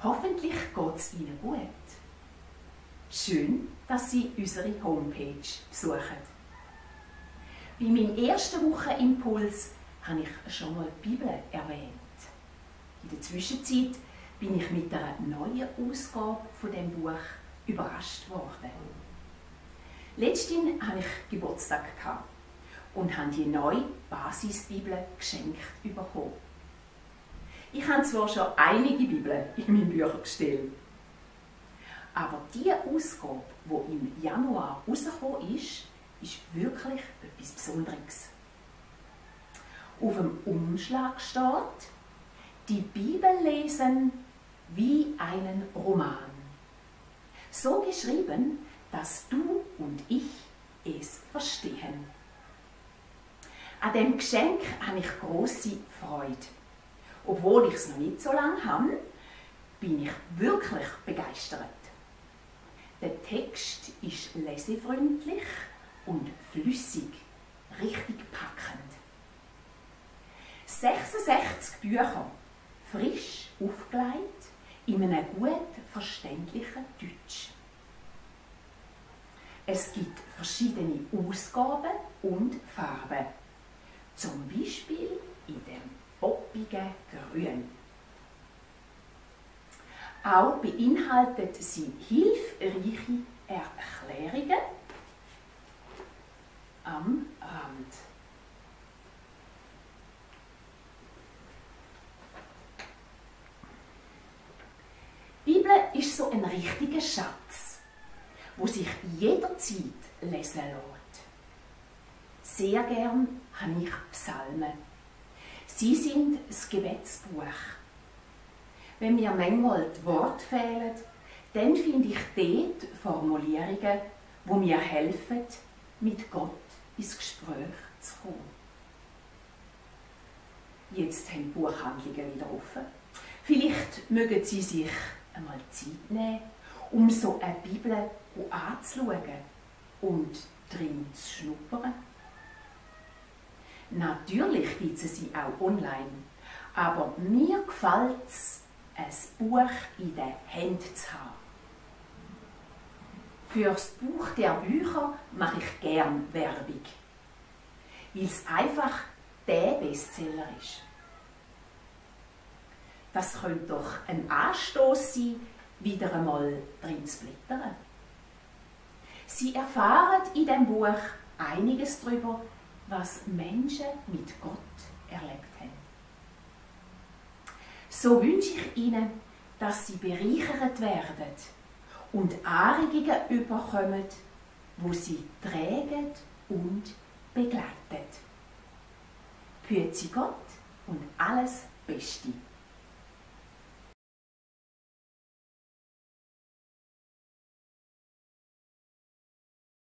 Hoffentlich geht es Ihnen gut. Schön, dass Sie unsere Homepage besuchen. Bei meinem ersten Wochenimpuls habe ich schon mal die Bibel erwähnt. In der Zwischenzeit bin ich mit einer neuen Ausgabe von dem Buch überrascht worden. Letztens hatte ich Geburtstag und habe die neue Basisbibel geschenkt bekommen. Ich habe zwar schon einige Bibeln in meinem Büchergestell, aber die Ausgabe, die im Januar rausgekommen ist, ist wirklich etwas Besonderes. Auf dem Umschlag steht, die Bibel lesen wie einen Roman. So geschrieben, dass du und ich es verstehen. An dem Geschenk habe ich große Freude. Obwohl ich es noch nicht so lange habe, bin ich wirklich begeistert. Der Text ist lesefreundlich und flüssig, richtig packend. 66 Bücher, frisch aufgelegt, in einem gut verständlichen Deutsch. Es gibt verschiedene Ausgaben und Farben. Zum Beispiel in dem poppigen Grün. Auch beinhaltet sie hilfreiche Erklärungen am Rand. Die Bibel ist so ein richtiger Schatz, wo sich jederzeit lesen lässt. Sehr gern habe ich Psalmen. Sie sind das Gebetsbuch. Wenn mir manchmal die Worte fehlen, dann finde ich dort Formulierungen, wo mir helfen, mit Gott ins Gespräch zu kommen. Jetzt haben die Buchhandlungen wieder offen. Vielleicht mögen Sie sich einmal Zeit nehmen, um so eine Bibel anzuschauen und drin zu schnuppern. Natürlich gibt es sie auch online, aber mir gefällt es, ein Buch in den Händen zu haben. Für das Buch der Bücher mache ich gern Werbung, weil es einfach der Bestseller ist. Das könnte doch ein Anstoß sein, wieder einmal drin zu blättern. Sie erfahren in dem Buch einiges darüber, was Menschen mit Gott erlebt haben. So wünsche ich Ihnen, dass Sie bereichert werden und Anregungen überkommen, wo Sie trägen und begleiten. Sie Gott und alles Beste.